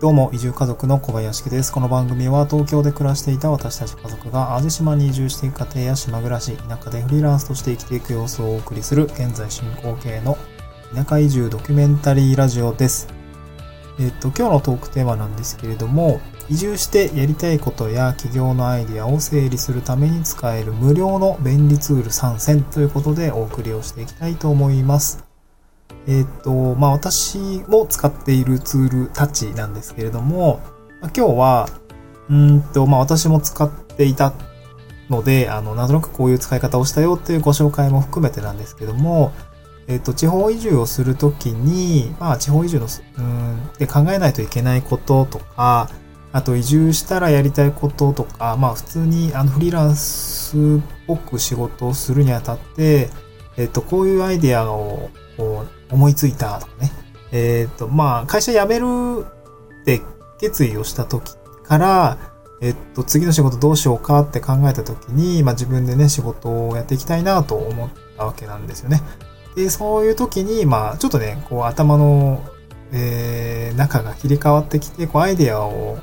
どうも、移住家族の小林家です。この番組は東京で暮らしていた私たち家族が淡路島に移住していく過程や島暮らし、田舎でフリーランスとして生きていく様子をお送りする現在進行形の田舎移住ドキュメンタリーラジオです。えっと、今日のトークテーマなんですけれども、移住してやりたいことや企業のアイディアを整理するために使える無料の便利ツール3選ということでお送りをしていきたいと思います。えっ、と、まあ私も使っているツールたちなんですけれども、今日は、うんと、まあ私も使っていたので、あの、なんとなくこういう使い方をしたよっていうご紹介も含めてなんですけども、えっ、と、地方移住をするときに、まあ地方移住の、うん、で考えないといけないこととか、あと移住したらやりたいこととか、まあ普通にあのフリーランスっぽく仕事をするにあたって、えっ、と、こういうアイデアを思いついたとかね。えっ、ー、と、まあ、会社辞めるって決意をした時から、えっと、次の仕事どうしようかって考えた時に、まあ自分でね、仕事をやっていきたいなと思ったわけなんですよね。で、そういう時に、まあ、ちょっとね、こう頭の、えー、中が切り替わってきて、こうアイデアを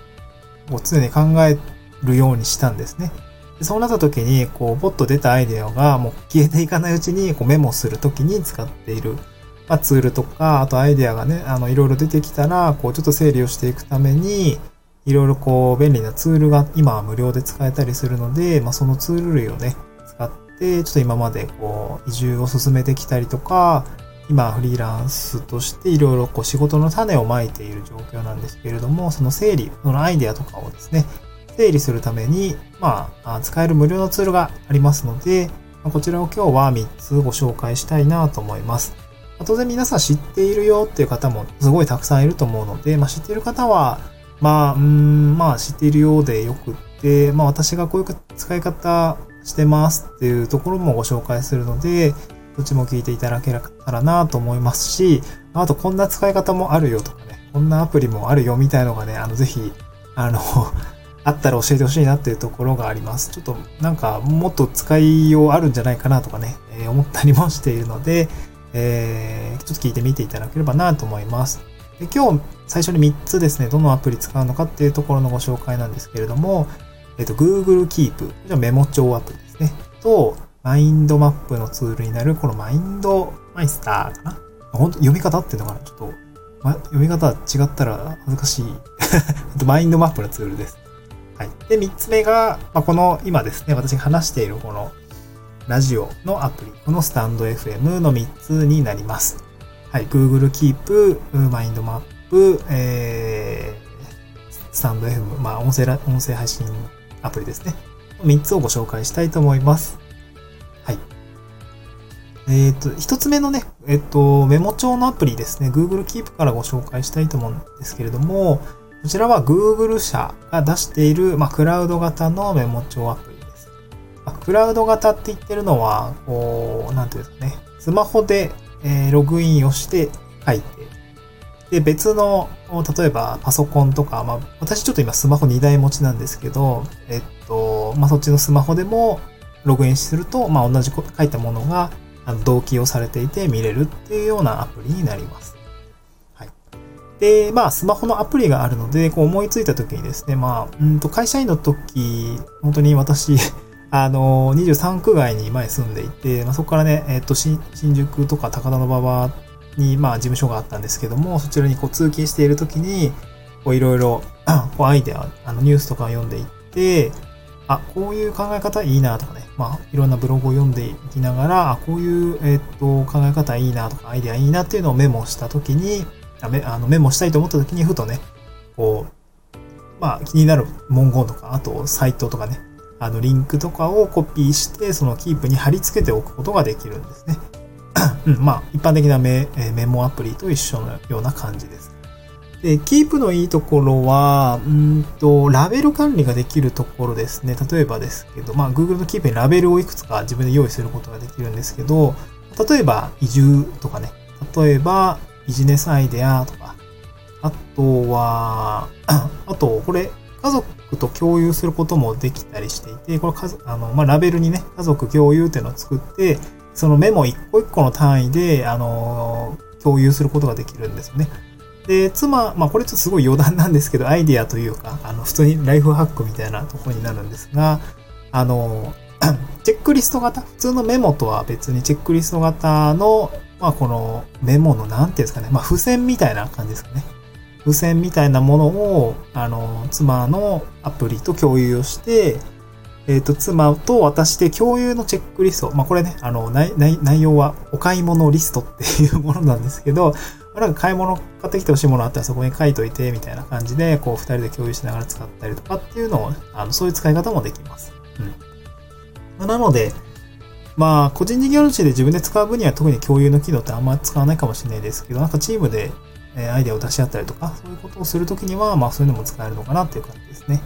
を常に考えるようにしたんですね。でそうなった時に、こう、ポッと出たアイデアがもう消えていかないうちに、こうメモする時に使っているまあ、ツールとか、あとアイデアがね、あの、いろいろ出てきたら、こう、ちょっと整理をしていくために、いろいろこう、便利なツールが今は無料で使えたりするので、まあ、そのツール類をね、使って、ちょっと今までこう、移住を進めてきたりとか、今フリーランスとしていろいろこう仕事の種をまいている状況なんですけれども、その整理、そのアイデアとかをですね、整理するために、まあ、使える無料のツールがありますので、こちらを今日は3つご紹介したいなと思います。当然皆さん知っているよっていう方もすごいたくさんいると思うので、まあ、知っている方は、まあ、うん、まあ知っているようでよくって、まあ私がこういう使い方してますっていうところもご紹介するので、どっちも聞いていただけたらなと思いますし、あとこんな使い方もあるよとかね、こんなアプリもあるよみたいのがね、あのぜひ、あの あったら教えてほしいなっていうところがあります。ちょっとなんかもっと使いようあるんじゃないかなとかね、えー、思ったりもしているので、えー、ちょっと聞いてみていただければなと思います。で今日最初に3つですね、どのアプリ使うのかっていうところのご紹介なんですけれども、えっ、と、Google Keep、メモ帳アプリですね、と、マインドマップのツールになる、このマインドマイスターかな本当読み方っていうのかな？ちょっと、ま、読み方違ったら恥ずかしい。マインドマップのツールです。はい。で、3つ目が、まあ、この今ですね、私が話しているこのラジオのアプリ、このスタンド FM の3つになります。はい、Google Keep、MindMap、えー、スタンド FM、まあ音声音声配信アプリですね。3つをご紹介したいと思います。はい。えっ、ー、と、1つ目のね、えっ、ー、と、メモ帳のアプリですね。Google Keep からご紹介したいと思うんですけれども、こちらは Google 社が出している、まあ、クラウド型のメモ帳アプリクラウド型って言ってるのは、こう、なんていうんですかね、スマホで、えー、ログインをして書いて、で、別の、例えばパソコンとか、まあ、私ちょっと今スマホ2台持ちなんですけど、えっと、まあ、そっちのスマホでもログインすると、まあ、同じ書いたものが、あの同期をされていて見れるっていうようなアプリになります。はい。で、まあ、スマホのアプリがあるので、こう思いついた時にですね、まあ、うんと、会社員の時、本当に私あの、23区外に前住んでいて、まあ、そこからね、えっ、と、新宿とか高田馬場に、まあ、事務所があったんですけども、そちらにこう通勤している時に、こういろいろ、こうアイデア、あの、ニュースとか読んでいって、あ、こういう考え方いいなとかね、まあ、いろんなブログを読んでいきながら、あ、こういう、えっ、と、考え方いいなとか、アイデアいいなっていうのをメモした時に、あメあのメモしたいと思った時に、ふとね、こう、まあ、気になる文言とか、あと、サイトとかね、あの、リンクとかをコピーして、そのキープに貼り付けておくことができるんですね。うん、まあ、一般的なメメモアプリと一緒のような感じです。で、キープのいいところは、うんと、ラベル管理ができるところですね。例えばですけど、まあ、Google のキープにラベルをいくつか自分で用意することができるんですけど、例えば、移住とかね、例えば、ビジネスアイデアとか、あとは、あと、これ、家族と共有することもできたりしていて、これあの、まあ、ラベルにね、家族共有っていうのを作って、そのメモ一個一個の単位で、あの、共有することができるんですよね。で、妻、まあこれちょっとすごい余談なんですけど、アイディアというか、あの、普通にライフハックみたいなところになるんですが、あの、チェックリスト型、普通のメモとは別にチェックリスト型の、まあこのメモの、なんていうんですかね、まあ付箋みたいな感じですかね。付箋みたいなものを、あの、妻のアプリと共有をして、えっ、ー、と、妻と私で共有のチェックリスト。まあ、これね、あの、内、内容はお買い物リストっていうものなんですけど、なんか買い物買ってきてほしいものあったらそこに書いといて、みたいな感じで、こう、二人で共有しながら使ったりとかっていうのを、あの、そういう使い方もできます。うん。なので、まあ、個人事業主で自分で使う分には特に共有の機能ってあんまり使わないかもしれないですけど、なんかチームでえアイデアを出し合ったりとか、そういうことをするときには、まあそういうのも使えるのかなっていう感じですね。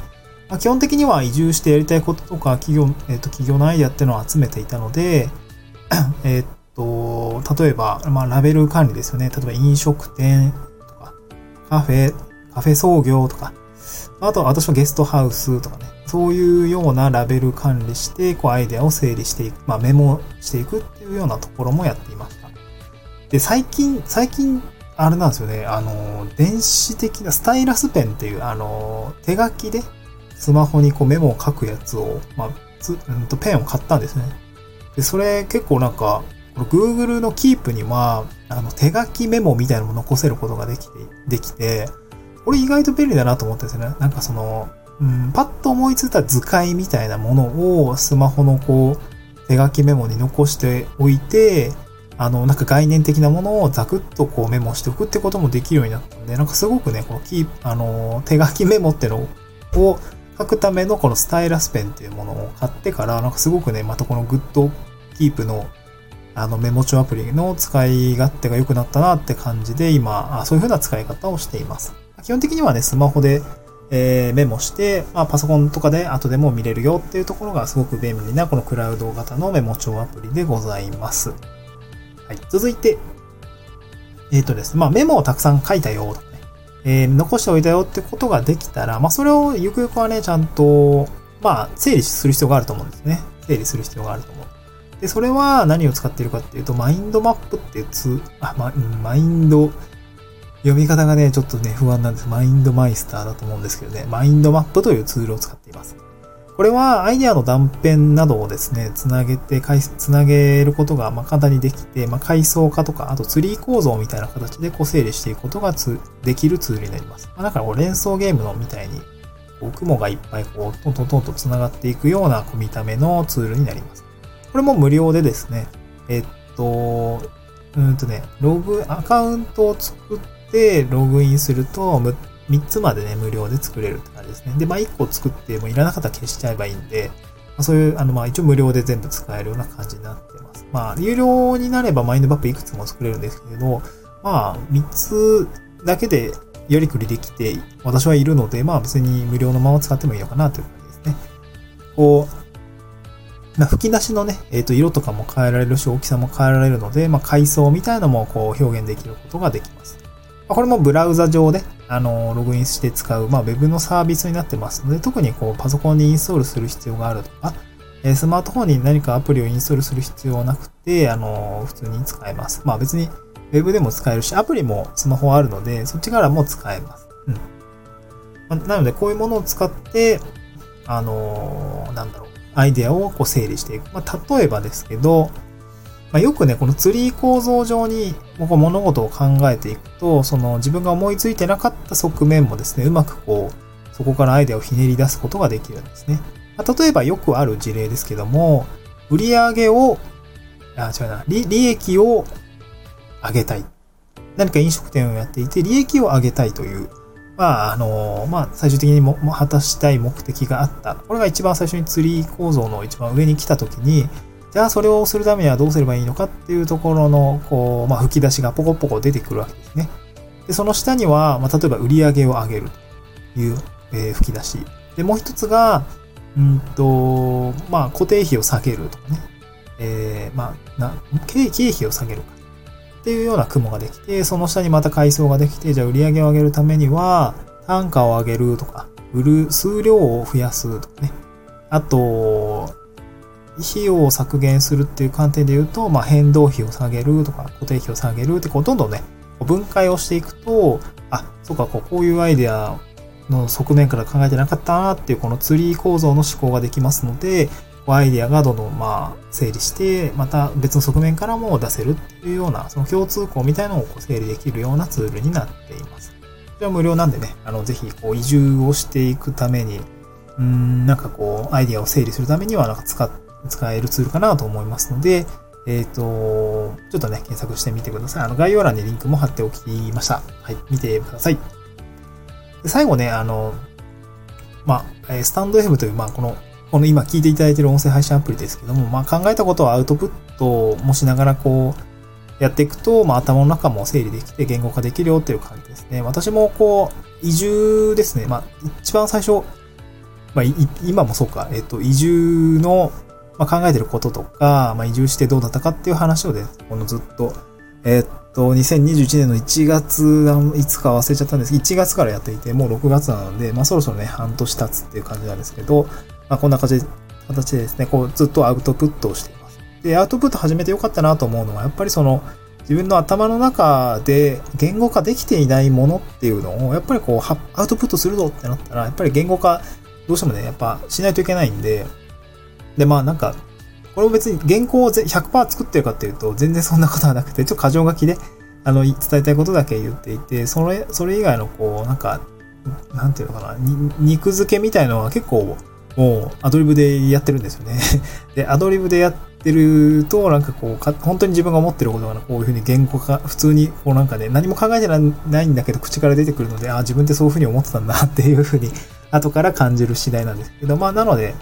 まあ、基本的には移住してやりたいこととか、企業、えっ、ー、と、企業のアイデアっていうのを集めていたので、えっと、例えば、まあ、ラベル管理ですよね。例えば飲食店とか、カフェ、カフェ創業とか、あと、私はゲストハウスとかね、そういうようなラベル管理して、こう、アイデアを整理していく、まあ、メモしていくっていうようなところもやっていました。で、最近、最近、あれなんですよね、あの、電子的なスタイラスペンっていう、あの、手書きでスマホにこうメモを書くやつを、まあ、つ、うんと、ペンを買ったんですね。で、それ結構なんか、Google の Keep には、あの、手書きメモみたいなのも残せることができて、できて、これ意外と便利だなと思ったんですよね。なんかその、うん、パッと思いついた図解みたいなものをスマホのこう、手書きメモに残しておいて、あの、なんか概念的なものをザクッとこうメモしておくってこともできるようになったんで、なんかすごくね、このキー、あの、手書きメモってのを書くためのこのスタイラスペンっていうものを買ってから、なんかすごくね、またこの Google Keep のあのメモ帳アプリの使い勝手が良くなったなって感じで、今、そういう風な使い方をしています。基本的にはね、スマホで、えー、メモして、まあ、パソコンとかで後でも見れるよっていうところがすごく便利なこのクラウド型のメモ帳アプリでございます。はい。続いて、えっ、ー、とですね、まあ、メモをたくさん書いたよとかねえー、残しておいたよってことができたら、まあ、それをゆくゆくはね、ちゃんと、まあ、整理する必要があると思うんですね。整理する必要があると思う。で、それは何を使っているかっていうと、マインドマップっていうツあ、ま、マインド、読み方がね、ちょっとね、不安なんです。マインドマイスターだと思うんですけどね、マインドマップというツールを使っています。これはアイデアの断片などをですね、つなげて、つなげることがま簡単にできて、まあ、階層化とか、あとツリー構造みたいな形でこう整理していくことができるツールになります。まあ、だからこう連想ゲームのみたいに、こう雲がいっぱいこうトントントンと繋がっていくような見た目のツールになります。これも無料でですね、えっと、うんとね、ログ、アカウントを作ってログインすると、3つまでね、無料で作れるって感じですね。で、まあ1個作ってもいらなかったら消しちゃえばいいんで、まあ、そういう、あの、まあ一応無料で全部使えるような感じになってます。まあ、有料になればマインドマップいくつも作れるんですけど、まあ、3つだけでやりくりできて、私はいるので、まあ別に無料のまま使ってもいいのかなという感じですね。こう、まあ、吹き出しのね、えっ、ー、と、色とかも変えられるし、大きさも変えられるので、まあ、階層みたいなのもこう表現できることができます。ま、これもブラウザ上で、あの、ログインして使う、まあ、ウェブのサービスになってますので、特にこう、パソコンにインストールする必要があるとか、えスマートフォンに何かアプリをインストールする必要はなくて、あの、普通に使えます。まあ別に、ウェブでも使えるし、アプリもスマホあるので、そっちからも使えます。うん。ま、なので、こういうものを使って、あの、なんだろう、アイデアをこう整理していく。まあ、例えばですけど、まあ、よくね、このツリー構造上に物事を考えていくと、その自分が思いついてなかった側面もですね、うまくこう、そこからアイデアをひねり出すことができるんですね。まあ、例えばよくある事例ですけども、売上を、あ、違うな、利利益を上げたい。何か飲食店をやっていて、利益を上げたいという、まあ、あの、まあ、最終的にも果たしたい目的があった。これが一番最初にツリー構造の一番上に来たときに、じゃあそれをするためにはどうすればいいのかっていうところの、こう、まあ、吹き出しがポコポコ出てくるわけですね。で、その下には、まあ、例えば売り上げを上げるという、えー、吹き出し。で、もう一つが、うんと、まあ、固定費を下げるとかね。えー、まあ、な、経費を下げるか。っていうような雲ができて、その下にまた階層ができて、じゃあ売り上げを上げるためには、単価を上げるとか、売る数量を増やすとかね。あと、費用を削減するっていう観点で言うと、まあ、変動費を下げるとか、固定費を下げるって、こう、どんどんね、分解をしていくと、あ、そうか、こうこういうアイデアの側面から考えてなかったなっていうこのツリー構造の思考ができますので、アイデアがどんどんまあ整理して、また別の側面からも出せるっていうような、その共通項みたいのをこう整理できるようなツールになっています。これは無料なんでね、あの、ぜひこう移住をしていくために、うん、なんかこう、アイデアを整理するためには、なんか使っ、使えるツールかなと思いますので、えっ、ー、と、ちょっとね、検索してみてください。あの、概要欄にリンクも貼っておきました。はい、見てください。で最後ね、あの、まあ、スタンド FM という、まあ、このこの今聞いていただいている音声配信アプリですけども、まあ、考えたことをアウトプットもしながらこう、やっていくと、まあ、頭の中も整理できて言語化できるよっていう感じですね。私もこう、移住ですね。まあ、一番最初、まあ、今もそうか、えっと、移住の、まあ、考えてることとか、まあ、移住してどうだったかっていう話をでね、このずっと、えっと、2021年の1月、いつか忘れちゃったんですけど、1月からやっていて、もう6月なので、まあそろそろね、半年経つっていう感じなんですけど、まあ、こんな形で形でですね、こうずっとアウトプットをしています。で、アウトプット始めてよかったなと思うのは、やっぱりその、自分の頭の中で言語化できていないものっていうのを、やっぱりこう、アウトプットするぞってなったら、やっぱり言語化、どうしてもね、やっぱしないといけないんで、で、まあなんか、これを別に原稿を100%作ってるかっていうと、全然そんなことはなくて、ちょっと過剰書きで、あの、伝えたいことだけ言っていて、それ、それ以外のこう、なんか、なんていうのかな、肉付けみたいのは結構、もうアドリブでやってるんですよね。で、アドリブでやってると、なんかこう、本当に自分が思ってることがこういうふうに言語化、普通にこうなんかね、何も考えてないんだけど口から出てくるので、ああ、自分ってそういうふうに思ってたんだっていうふうに、後から感じる次第なんですけど、まあなので、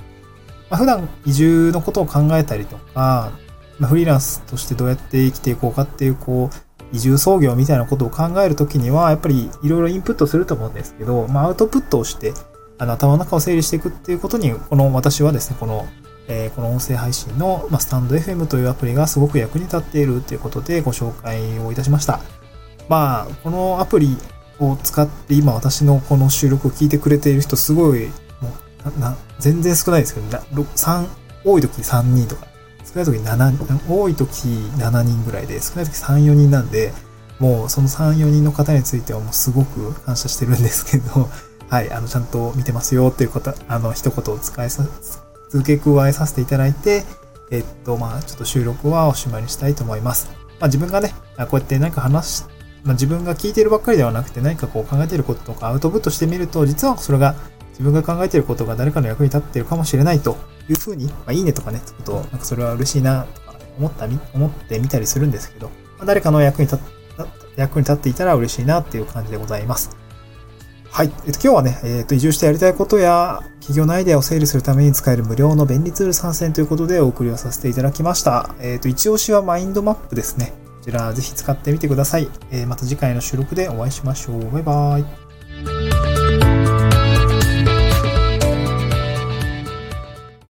まあ、普段移住のことを考えたりとか、まあ、フリーランスとしてどうやって生きていこうかっていう、こう、移住創業みたいなことを考えるときには、やっぱりいろいろインプットすると思うんですけど、まあアウトプットをして、あの、頭の中を整理していくっていうことに、この私はですね、この、えー、この音声配信の、まあ、スタンド FM というアプリがすごく役に立っているということでご紹介をいたしました。まあ、このアプリを使って今私のこの収録を聞いてくれている人すごい、な、全然少ないですけど、3、多い時3人とか、少ない時7、多い時7人ぐらいで、少ない時3、4人なんで、もうその3、4人の方についてはもうすごく感謝してるんですけど、はい、あの、ちゃんと見てますよっていうこと、あの、一言を使いさ、付け加えさせていただいて、えっと、まあ、ちょっと収録はおしまいにしたいと思います。まあ、自分がね、こうやって何か話し、まあ、自分が聞いてるばっかりではなくて何かこう考えてることとかアウトプットしてみると、実はそれが自分が考えてることが誰かの役に立っているかもしれないというふうに、まあ、いいねとかね、つくと、なんかそれは嬉しいな、とか思ったみ、思ってみたりするんですけど、まあ、誰かの役に立っ役に立っていたら嬉しいなっていう感じでございます。はい。えっと、今日はね、えっと、移住してやりたいことや、企業のアイデアを整理するために使える無料の便利ツール参戦ということでお送りをさせていただきました。えっと、一押しはマインドマップですね。こちら、ぜひ使ってみてください。えー、また次回の収録でお会いしましょう。バイバーイ。